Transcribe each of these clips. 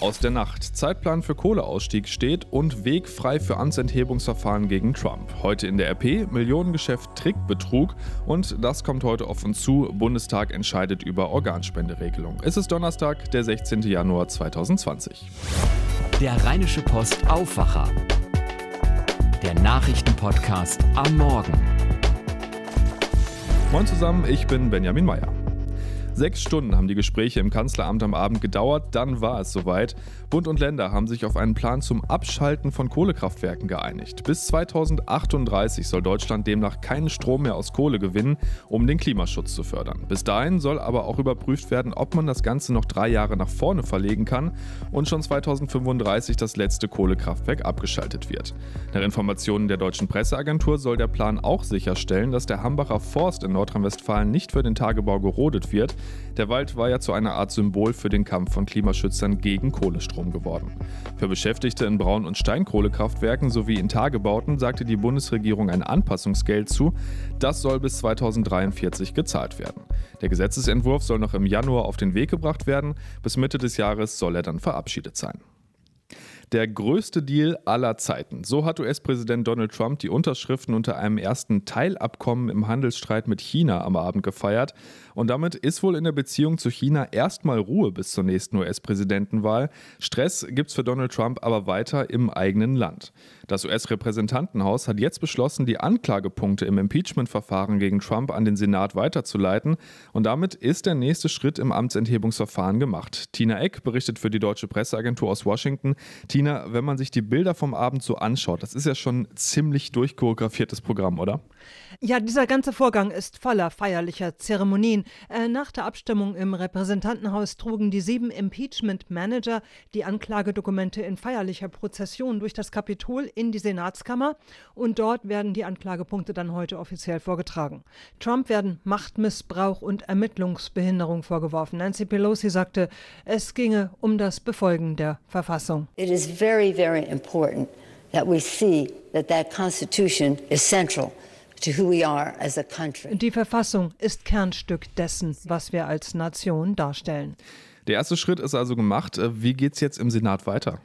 Aus der Nacht. Zeitplan für Kohleausstieg steht und Weg frei für Amtsenthebungsverfahren gegen Trump. Heute in der RP Millionengeschäft Trickbetrug und das kommt heute auf uns zu. Bundestag entscheidet über Organspenderegelung. Es ist Donnerstag, der 16. Januar 2020. Der Rheinische Post Aufwacher. Der Nachrichtenpodcast am Morgen. Moin zusammen, ich bin Benjamin Meyer. Sechs Stunden haben die Gespräche im Kanzleramt am Abend gedauert, dann war es soweit. Bund und Länder haben sich auf einen Plan zum Abschalten von Kohlekraftwerken geeinigt. Bis 2038 soll Deutschland demnach keinen Strom mehr aus Kohle gewinnen, um den Klimaschutz zu fördern. Bis dahin soll aber auch überprüft werden, ob man das Ganze noch drei Jahre nach vorne verlegen kann und schon 2035 das letzte Kohlekraftwerk abgeschaltet wird. Nach Informationen der deutschen Presseagentur soll der Plan auch sicherstellen, dass der Hambacher Forst in Nordrhein-Westfalen nicht für den Tagebau gerodet wird, der Wald war ja zu einer Art Symbol für den Kampf von Klimaschützern gegen Kohlestrom geworden. Für Beschäftigte in Braun- und Steinkohlekraftwerken sowie in Tagebauten sagte die Bundesregierung ein Anpassungsgeld zu. Das soll bis 2043 gezahlt werden. Der Gesetzesentwurf soll noch im Januar auf den Weg gebracht werden. Bis Mitte des Jahres soll er dann verabschiedet sein. Der größte Deal aller Zeiten. So hat US-Präsident Donald Trump die Unterschriften unter einem ersten Teilabkommen im Handelsstreit mit China am Abend gefeiert. Und damit ist wohl in der Beziehung zu China erstmal Ruhe bis zur nächsten US-Präsidentenwahl. Stress gibt's für Donald Trump aber weiter im eigenen Land. Das US-Repräsentantenhaus hat jetzt beschlossen, die Anklagepunkte im Impeachment-Verfahren gegen Trump an den Senat weiterzuleiten. Und damit ist der nächste Schritt im Amtsenthebungsverfahren gemacht. Tina Eck berichtet für die deutsche Presseagentur aus Washington. Tina Tina, wenn man sich die Bilder vom Abend so anschaut, das ist ja schon ein ziemlich durchchoreografiertes Programm, oder? Ja, dieser ganze Vorgang ist voller feierlicher Zeremonien. Äh, nach der Abstimmung im Repräsentantenhaus trugen die sieben Impeachment-Manager die Anklagedokumente in feierlicher Prozession durch das Kapitol in die Senatskammer und dort werden die Anklagepunkte dann heute offiziell vorgetragen. Trump werden Machtmissbrauch und Ermittlungsbehinderung vorgeworfen. Nancy Pelosi sagte, es ginge um das Befolgen der Verfassung. It is very, very important that we see that that Constitution is central. Die Verfassung ist Kernstück dessen, was wir als Nation darstellen. Der erste Schritt ist also gemacht. Äh, wie geht es jetzt im Senat weiter?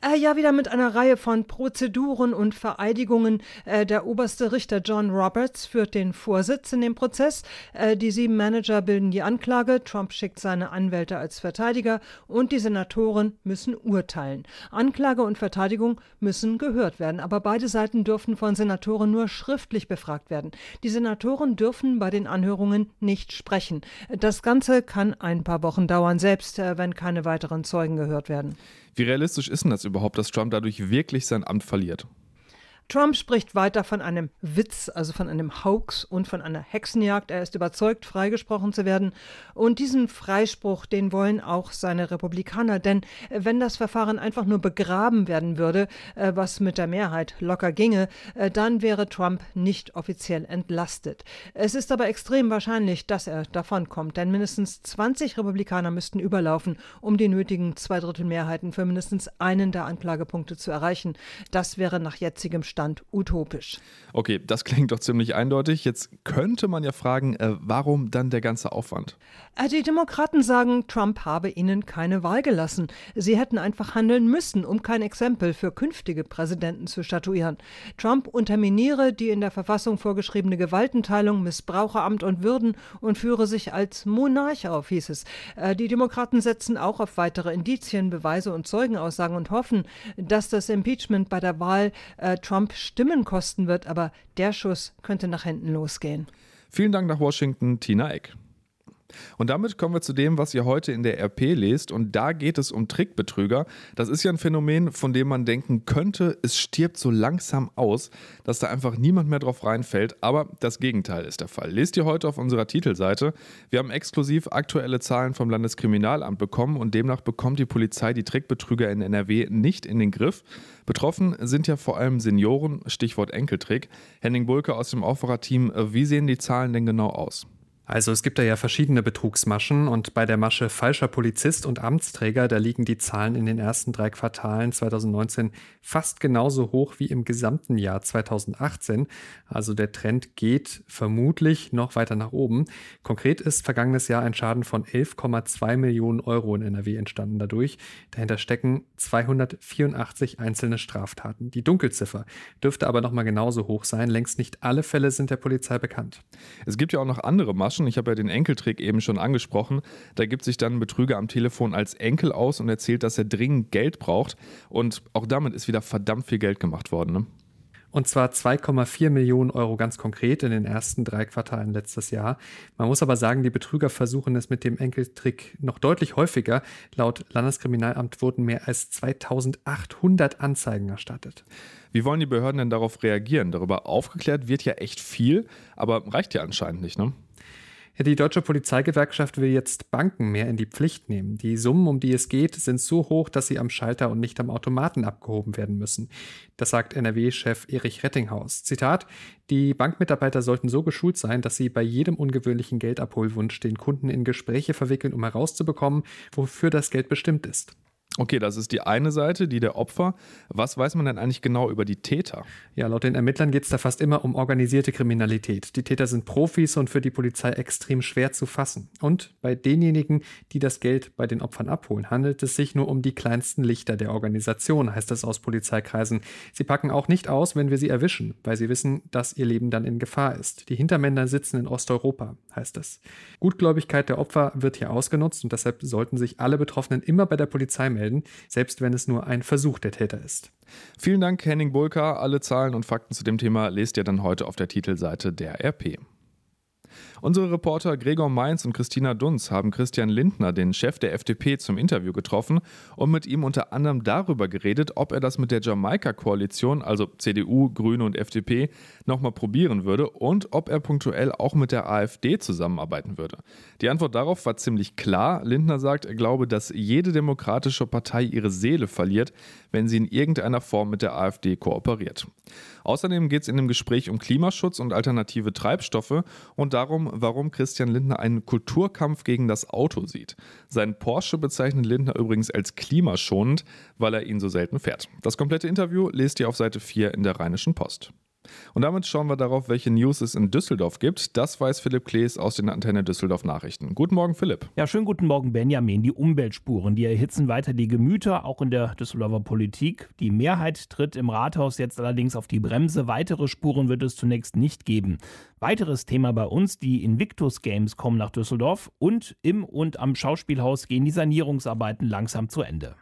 Äh, ja, wieder mit einer Reihe von Prozeduren und Vereidigungen. Äh, der oberste Richter John Roberts führt den Vorsitz in dem Prozess. Äh, die sieben Manager bilden die Anklage. Trump schickt seine Anwälte als Verteidiger und die Senatoren müssen urteilen. Anklage und Verteidigung müssen gehört werden, aber beide Seiten dürfen von Senatoren nur schriftlich befragt werden. Die Senatoren dürfen bei den Anhörungen nicht sprechen. Das Ganze kann ein paar Wochen dauern, selbst äh, wenn keine weiteren Zeugen gehört werden. Wie realistisch ist denn das überhaupt, dass Trump dadurch wirklich sein Amt verliert? Trump spricht weiter von einem Witz, also von einem Hoax und von einer Hexenjagd. Er ist überzeugt, freigesprochen zu werden. Und diesen Freispruch, den wollen auch seine Republikaner. Denn äh, wenn das Verfahren einfach nur begraben werden würde, äh, was mit der Mehrheit locker ginge, äh, dann wäre Trump nicht offiziell entlastet. Es ist aber extrem wahrscheinlich, dass er davonkommt. Denn mindestens 20 Republikaner müssten überlaufen, um die nötigen Zweidrittelmehrheiten für mindestens einen der Anklagepunkte zu erreichen. Das wäre nach jetzigem Stand utopisch. Okay, das klingt doch ziemlich eindeutig. Jetzt könnte man ja fragen, äh, warum dann der ganze Aufwand? Äh, die Demokraten sagen, Trump habe ihnen keine Wahl gelassen. Sie hätten einfach handeln müssen, um kein Exempel für künftige Präsidenten zu statuieren. Trump unterminiere die in der Verfassung vorgeschriebene Gewaltenteilung, missbrauche Amt und Würden und führe sich als Monarch auf, hieß es. Äh, die Demokraten setzen auch auf weitere Indizien, Beweise und Zeugenaussagen und hoffen, dass das Impeachment bei der Wahl äh, Trump Trump Stimmen kosten wird, aber der Schuss könnte nach hinten losgehen. Vielen Dank nach Washington, Tina Eck. Und damit kommen wir zu dem, was ihr heute in der RP lest. Und da geht es um Trickbetrüger. Das ist ja ein Phänomen, von dem man denken könnte, es stirbt so langsam aus, dass da einfach niemand mehr drauf reinfällt. Aber das Gegenteil ist der Fall. Lest ihr heute auf unserer Titelseite. Wir haben exklusiv aktuelle Zahlen vom Landeskriminalamt bekommen und demnach bekommt die Polizei die Trickbetrüger in NRW nicht in den Griff. Betroffen sind ja vor allem Senioren, Stichwort Enkeltrick. Henning Bulke aus dem Aufwacherteam, wie sehen die Zahlen denn genau aus? Also es gibt da ja verschiedene Betrugsmaschen und bei der Masche falscher Polizist und Amtsträger, da liegen die Zahlen in den ersten drei Quartalen 2019 fast genauso hoch wie im gesamten Jahr 2018. Also der Trend geht vermutlich noch weiter nach oben. Konkret ist vergangenes Jahr ein Schaden von 11,2 Millionen Euro in NRW entstanden dadurch. Dahinter stecken 284 einzelne Straftaten. Die Dunkelziffer dürfte aber noch mal genauso hoch sein. Längst nicht alle Fälle sind der Polizei bekannt. Es gibt ja auch noch andere Maschen überraschen. Ich habe ja den Enkeltrick eben schon angesprochen. Da gibt sich dann ein Betrüger am Telefon als Enkel aus und erzählt, dass er dringend Geld braucht. Und auch damit ist wieder verdammt viel Geld gemacht worden. Ne? Und zwar 2,4 Millionen Euro ganz konkret in den ersten drei Quartalen letztes Jahr. Man muss aber sagen, die Betrüger versuchen es mit dem Enkeltrick noch deutlich häufiger. Laut Landeskriminalamt wurden mehr als 2800 Anzeigen erstattet. Wie wollen die Behörden denn darauf reagieren? Darüber aufgeklärt wird ja echt viel, aber reicht ja anscheinend nicht, ne? Die Deutsche Polizeigewerkschaft will jetzt Banken mehr in die Pflicht nehmen. Die Summen, um die es geht, sind so hoch, dass sie am Schalter und nicht am Automaten abgehoben werden müssen. Das sagt NRW-Chef Erich Rettinghaus. Zitat: Die Bankmitarbeiter sollten so geschult sein, dass sie bei jedem ungewöhnlichen Geldabholwunsch den Kunden in Gespräche verwickeln, um herauszubekommen, wofür das Geld bestimmt ist. Okay, das ist die eine Seite, die der Opfer. Was weiß man denn eigentlich genau über die Täter? Ja, laut den Ermittlern geht es da fast immer um organisierte Kriminalität. Die Täter sind Profis und für die Polizei extrem schwer zu fassen. Und bei denjenigen, die das Geld bei den Opfern abholen, handelt es sich nur um die kleinsten Lichter der Organisation, heißt es aus Polizeikreisen. Sie packen auch nicht aus, wenn wir sie erwischen, weil sie wissen, dass ihr Leben dann in Gefahr ist. Die Hintermänner sitzen in Osteuropa, heißt es. Gutgläubigkeit der Opfer wird hier ausgenutzt und deshalb sollten sich alle Betroffenen immer bei der Polizei melden melden, selbst wenn es nur ein Versuch der Täter ist. Vielen Dank, Henning Bulka. Alle Zahlen und Fakten zu dem Thema lest ihr dann heute auf der Titelseite der RP. Unsere Reporter Gregor Mainz und Christina Dunz haben Christian Lindner, den Chef der FDP, zum Interview getroffen und mit ihm unter anderem darüber geredet, ob er das mit der Jamaika-Koalition, also CDU, Grüne und FDP, nochmal probieren würde und ob er punktuell auch mit der AfD zusammenarbeiten würde. Die Antwort darauf war ziemlich klar. Lindner sagt, er glaube, dass jede demokratische Partei ihre Seele verliert, wenn sie in irgendeiner Form mit der AfD kooperiert. Außerdem geht es in dem Gespräch um Klimaschutz und alternative Treibstoffe und darum, warum Christian Lindner einen Kulturkampf gegen das Auto sieht. Sein Porsche bezeichnet Lindner übrigens als klimaschonend, weil er ihn so selten fährt. Das komplette Interview lest ihr auf Seite 4 in der Rheinischen Post. Und damit schauen wir darauf, welche News es in Düsseldorf gibt. Das weiß Philipp Klees aus den Antenne Düsseldorf Nachrichten. Guten Morgen, Philipp. Ja, schönen guten Morgen, Benjamin. Die Umweltspuren, die erhitzen weiter die Gemüter, auch in der Düsseldorfer Politik. Die Mehrheit tritt im Rathaus jetzt allerdings auf die Bremse. Weitere Spuren wird es zunächst nicht geben. Weiteres Thema bei uns, die Invictus Games kommen nach Düsseldorf und im und am Schauspielhaus gehen die Sanierungsarbeiten langsam zu Ende.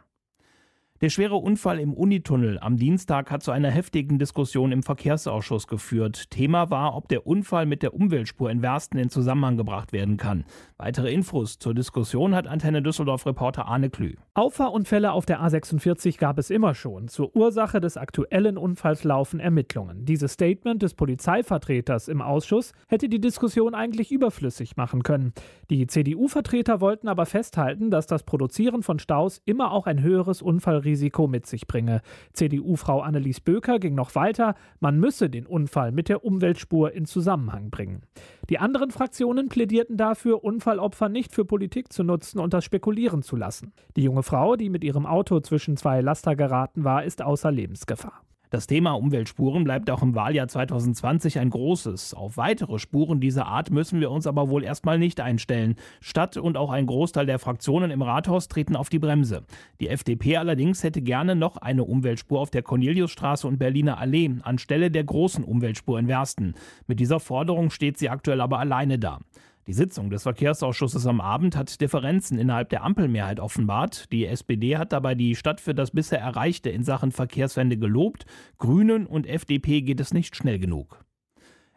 Der schwere Unfall im Unitunnel am Dienstag hat zu einer heftigen Diskussion im Verkehrsausschuss geführt. Thema war, ob der Unfall mit der Umweltspur in Wersten in Zusammenhang gebracht werden kann. Weitere Infos zur Diskussion hat Antenne Düsseldorf-Reporter Arne Klü. Auffahrunfälle auf der A46 gab es immer schon. Zur Ursache des aktuellen Unfalls laufen Ermittlungen. Dieses Statement des Polizeivertreters im Ausschuss hätte die Diskussion eigentlich überflüssig machen können. Die CDU-Vertreter wollten aber festhalten, dass das Produzieren von Staus immer auch ein höheres Unfallrisiko Risiko mit sich bringe. CDU-Frau Annelies Böker ging noch weiter, man müsse den Unfall mit der Umweltspur in Zusammenhang bringen. Die anderen Fraktionen plädierten dafür, Unfallopfer nicht für Politik zu nutzen und das spekulieren zu lassen. Die junge Frau, die mit ihrem Auto zwischen zwei Laster geraten war, ist außer Lebensgefahr. Das Thema Umweltspuren bleibt auch im Wahljahr 2020 ein großes. Auf weitere Spuren dieser Art müssen wir uns aber wohl erstmal nicht einstellen. Stadt und auch ein Großteil der Fraktionen im Rathaus treten auf die Bremse. Die FDP allerdings hätte gerne noch eine Umweltspur auf der Corneliusstraße und Berliner Allee anstelle der großen Umweltspur in Wersten. Mit dieser Forderung steht sie aktuell aber alleine da. Die Sitzung des Verkehrsausschusses am Abend hat Differenzen innerhalb der Ampelmehrheit offenbart. Die SPD hat dabei die Stadt für das bisher Erreichte in Sachen Verkehrswende gelobt. Grünen und FDP geht es nicht schnell genug.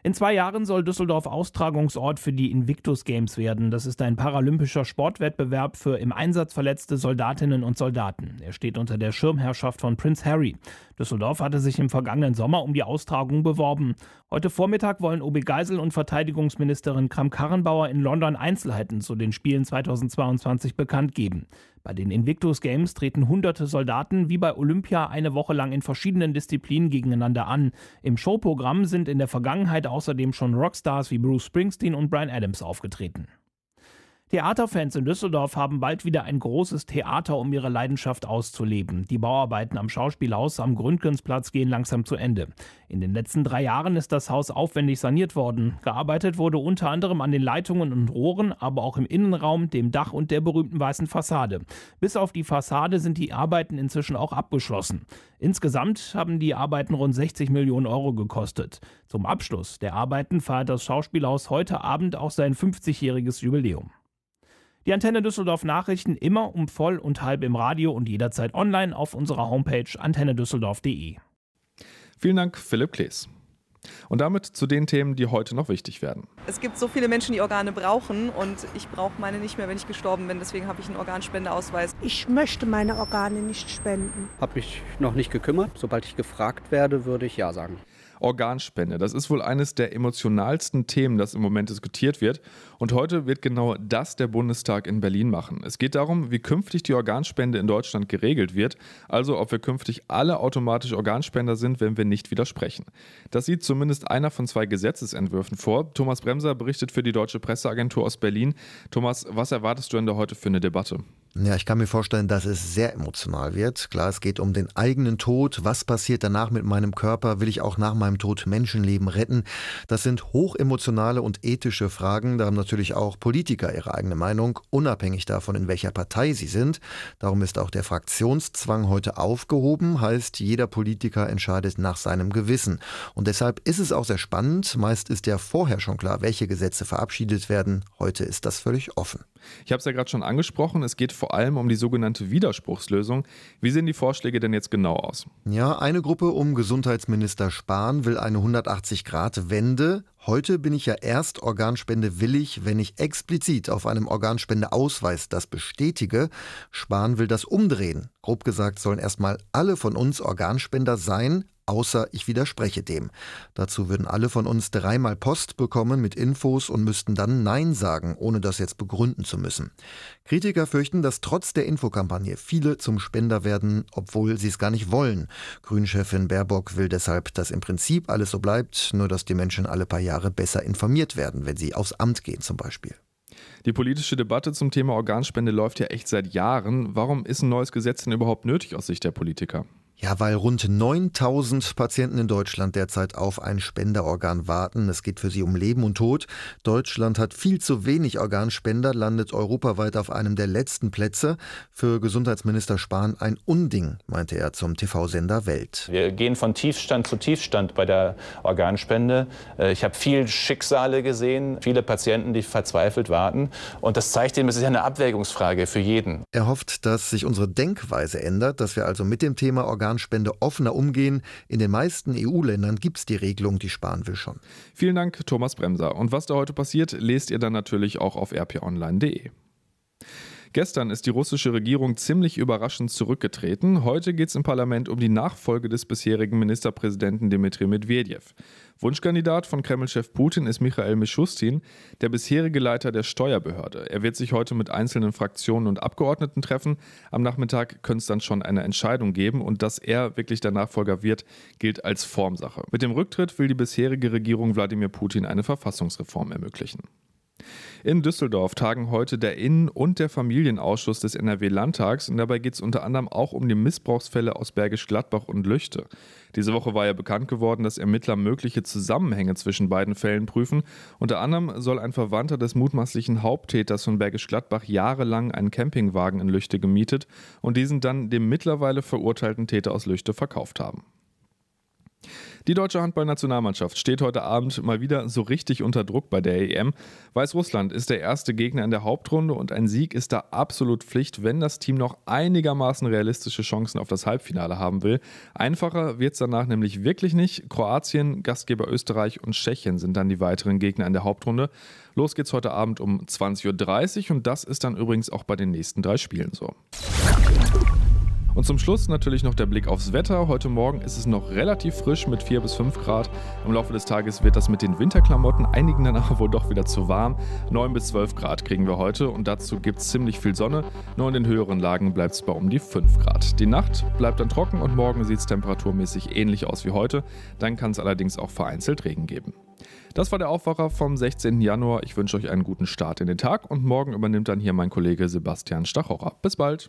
In zwei Jahren soll Düsseldorf Austragungsort für die Invictus Games werden. Das ist ein paralympischer Sportwettbewerb für im Einsatz verletzte Soldatinnen und Soldaten. Er steht unter der Schirmherrschaft von Prince Harry. Düsseldorf hatte sich im vergangenen Sommer um die Austragung beworben. Heute Vormittag wollen OB Geisel und Verteidigungsministerin Kram-Karrenbauer in London Einzelheiten zu den Spielen 2022 bekannt geben. Bei den Invictus Games treten hunderte Soldaten wie bei Olympia eine Woche lang in verschiedenen Disziplinen gegeneinander an. Im Showprogramm sind in der Vergangenheit außerdem schon Rockstars wie Bruce Springsteen und Brian Adams aufgetreten. Theaterfans in Düsseldorf haben bald wieder ein großes Theater, um ihre Leidenschaft auszuleben. Die Bauarbeiten am Schauspielhaus am Gründgensplatz gehen langsam zu Ende. In den letzten drei Jahren ist das Haus aufwendig saniert worden. Gearbeitet wurde unter anderem an den Leitungen und Rohren, aber auch im Innenraum, dem Dach und der berühmten weißen Fassade. Bis auf die Fassade sind die Arbeiten inzwischen auch abgeschlossen. Insgesamt haben die Arbeiten rund 60 Millionen Euro gekostet. Zum Abschluss der Arbeiten feiert das Schauspielhaus heute Abend auch sein 50-jähriges Jubiläum. Die Antenne Düsseldorf Nachrichten immer um voll und halb im Radio und jederzeit online auf unserer Homepage antennedüsseldorf.de. Vielen Dank, Philipp Klees. Und damit zu den Themen, die heute noch wichtig werden. Es gibt so viele Menschen, die Organe brauchen und ich brauche meine nicht mehr, wenn ich gestorben bin. Deswegen habe ich einen Organspendeausweis. Ich möchte meine Organe nicht spenden. Habe mich noch nicht gekümmert. Sobald ich gefragt werde, würde ich ja sagen. Organspende. Das ist wohl eines der emotionalsten Themen, das im Moment diskutiert wird. Und heute wird genau das der Bundestag in Berlin machen. Es geht darum, wie künftig die Organspende in Deutschland geregelt wird, also ob wir künftig alle automatisch Organspender sind, wenn wir nicht widersprechen. Das sieht zumindest einer von zwei Gesetzesentwürfen vor. Thomas Bremser berichtet für die Deutsche Presseagentur aus Berlin. Thomas, was erwartest du denn da heute für eine Debatte? Ja, ich kann mir vorstellen, dass es sehr emotional wird. Klar, es geht um den eigenen Tod. Was passiert danach mit meinem Körper? Will ich auch nach meinem Tod Menschenleben retten? Das sind hochemotionale und ethische Fragen. Da haben natürlich auch Politiker ihre eigene Meinung, unabhängig davon, in welcher Partei sie sind. Darum ist auch der Fraktionszwang heute aufgehoben. Heißt, jeder Politiker entscheidet nach seinem Gewissen. Und deshalb ist es auch sehr spannend. Meist ist ja vorher schon klar, welche Gesetze verabschiedet werden. Heute ist das völlig offen. Ich habe es ja gerade schon angesprochen, es geht vor allem um die sogenannte Widerspruchslösung. Wie sehen die Vorschläge denn jetzt genau aus? Ja, eine Gruppe um Gesundheitsminister Spahn will eine 180-Grad-Wende. Heute bin ich ja erst Organspende willig, wenn ich explizit auf einem Organspendeausweis das bestätige. Spahn will das umdrehen. Grob gesagt sollen erstmal alle von uns Organspender sein, außer ich widerspreche dem. Dazu würden alle von uns dreimal Post bekommen mit Infos und müssten dann Nein sagen, ohne das jetzt begründen zu müssen. Kritiker fürchten, dass trotz der Infokampagne viele zum Spender werden, obwohl sie es gar nicht wollen. Grünchefin Baerbock will deshalb, dass im Prinzip alles so bleibt, nur dass die Menschen alle paar Jahre besser informiert werden, wenn sie aufs Amt gehen zum Beispiel. Die politische Debatte zum Thema Organspende läuft ja echt seit Jahren. Warum ist ein neues Gesetz denn überhaupt nötig aus Sicht der Politiker? Ja, weil rund 9000 Patienten in Deutschland derzeit auf ein Spenderorgan warten. Es geht für sie um Leben und Tod. Deutschland hat viel zu wenig Organspender, landet europaweit auf einem der letzten Plätze. Für Gesundheitsminister Spahn ein Unding, meinte er zum TV-Sender Welt. Wir gehen von Tiefstand zu Tiefstand bei der Organspende. Äh, ich habe viel Schicksale gesehen, viele Patienten, die verzweifelt warten. Und das zeigt ihm, es ist ja eine Abwägungsfrage für jeden. Er hofft, dass sich unsere Denkweise ändert, dass wir also mit dem Thema Organspende Organspende offener umgehen. In den meisten EU-Ländern gibt es die Regelung, die sparen will schon. Vielen Dank, Thomas Bremser. Und was da heute passiert, lest ihr dann natürlich auch auf rponline.de. Gestern ist die russische Regierung ziemlich überraschend zurückgetreten. Heute geht es im Parlament um die Nachfolge des bisherigen Ministerpräsidenten Dmitri Medvedev. Wunschkandidat von Kremlchef Putin ist Michael Mischustin, der bisherige Leiter der Steuerbehörde. Er wird sich heute mit einzelnen Fraktionen und Abgeordneten treffen. Am Nachmittag könnte es dann schon eine Entscheidung geben und dass er wirklich der Nachfolger wird, gilt als Formsache. Mit dem Rücktritt will die bisherige Regierung Wladimir Putin eine Verfassungsreform ermöglichen. In Düsseldorf tagen heute der Innen- und der Familienausschuss des NRW-Landtags und dabei geht es unter anderem auch um die Missbrauchsfälle aus Bergisch Gladbach und Lüchte. Diese Woche war ja bekannt geworden, dass Ermittler mögliche Zusammenhänge zwischen beiden Fällen prüfen. Unter anderem soll ein Verwandter des mutmaßlichen Haupttäters von Bergisch Gladbach jahrelang einen Campingwagen in Lüchte gemietet und diesen dann dem mittlerweile verurteilten Täter aus Lüchte verkauft haben. Die deutsche Handballnationalmannschaft steht heute Abend mal wieder so richtig unter Druck bei der EM. Weißrussland ist der erste Gegner in der Hauptrunde und ein Sieg ist da absolut Pflicht, wenn das Team noch einigermaßen realistische Chancen auf das Halbfinale haben will. Einfacher wird es danach nämlich wirklich nicht. Kroatien, Gastgeber Österreich und Tschechien sind dann die weiteren Gegner in der Hauptrunde. Los geht's heute Abend um 20.30 Uhr und das ist dann übrigens auch bei den nächsten drei Spielen so. Und zum Schluss natürlich noch der Blick aufs Wetter. Heute Morgen ist es noch relativ frisch mit 4 bis 5 Grad. Im Laufe des Tages wird das mit den Winterklamotten einigen danach wohl doch wieder zu warm. 9 bis 12 Grad kriegen wir heute und dazu gibt es ziemlich viel Sonne. Nur in den höheren Lagen bleibt es bei um die 5 Grad. Die Nacht bleibt dann trocken und morgen sieht es temperaturmäßig ähnlich aus wie heute. Dann kann es allerdings auch vereinzelt Regen geben. Das war der Aufwacher vom 16. Januar. Ich wünsche euch einen guten Start in den Tag und morgen übernimmt dann hier mein Kollege Sebastian Stachorer. Bis bald.